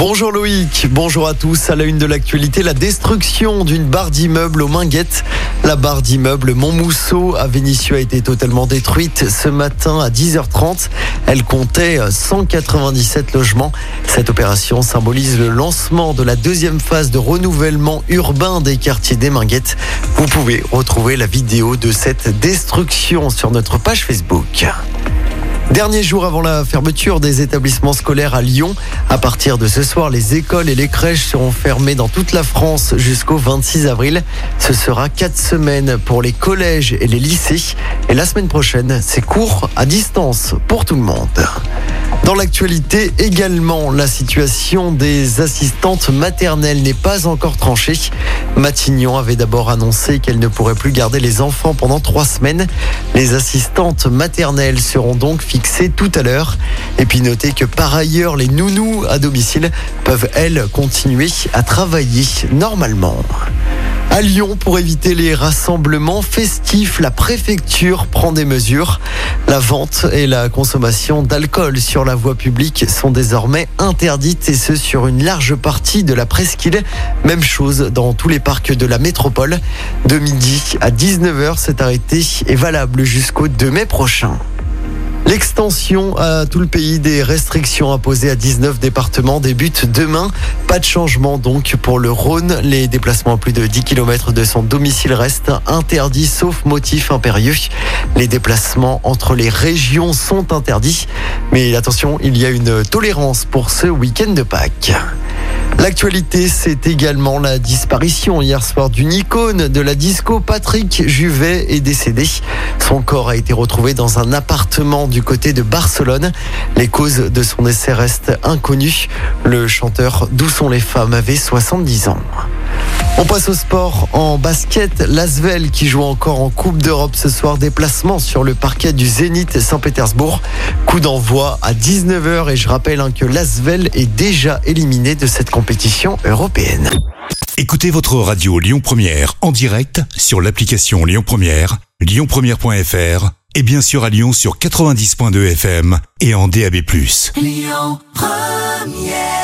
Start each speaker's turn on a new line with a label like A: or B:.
A: Bonjour Loïc, bonjour à tous. À la une de l'actualité, la destruction d'une barre d'immeuble aux Minguettes. La barre d'immeuble Montmousseau à Vénissieux a été totalement détruite ce matin à 10h30. Elle comptait 197 logements. Cette opération symbolise le lancement de la deuxième phase de renouvellement urbain des quartiers des Minguettes. Vous pouvez retrouver la vidéo de cette destruction sur notre page Facebook. Dernier jour avant la fermeture des établissements scolaires à Lyon. À partir de ce soir, les écoles et les crèches seront fermées dans toute la France jusqu'au 26 avril. Ce sera quatre semaines pour les collèges et les lycées. Et la semaine prochaine, c'est cours à distance pour tout le monde. Dans l'actualité également, la situation des assistantes maternelles n'est pas encore tranchée. Matignon avait d'abord annoncé qu'elle ne pourrait plus garder les enfants pendant trois semaines. Les assistantes maternelles seront donc fixées tout à l'heure. Et puis notez que par ailleurs, les nounous à domicile peuvent, elles, continuer à travailler normalement. À Lyon, pour éviter les rassemblements festifs, la préfecture prend des mesures. La vente et la consommation d'alcool sur la voie publique sont désormais interdites et ce sur une large partie de la presqu'île. Même chose dans tous les parcs de la métropole. De midi à 19h, cet arrêté est valable jusqu'au 2 mai prochain. L'extension à tout le pays des restrictions imposées à 19 départements débute demain. Pas de changement donc pour le Rhône. Les déplacements à plus de 10 km de son domicile restent interdits sauf motif impérieux. Les déplacements entre les régions sont interdits. Mais attention, il y a une tolérance pour ce week-end de Pâques. L'actualité, c'est également la disparition hier soir d'une icône de la disco. Patrick Juvet est décédé. Son corps a été retrouvé dans un appartement du côté de Barcelone. Les causes de son décès restent inconnues. Le chanteur D'où sont les femmes avait 70 ans. On passe au sport en basket. L'Asvel qui joue encore en Coupe d'Europe ce soir. Déplacement sur le parquet du Zénith Saint-Pétersbourg. Coup d'envoi à 19h et je rappelle hein, que l'Asvel est déjà éliminé de cette compétition européenne.
B: Écoutez votre radio Lyon Première en direct sur l'application Lyon Première, lyonpremière.fr et bien sûr à Lyon sur 90.2 FM et en DAB+.
C: Lyon Première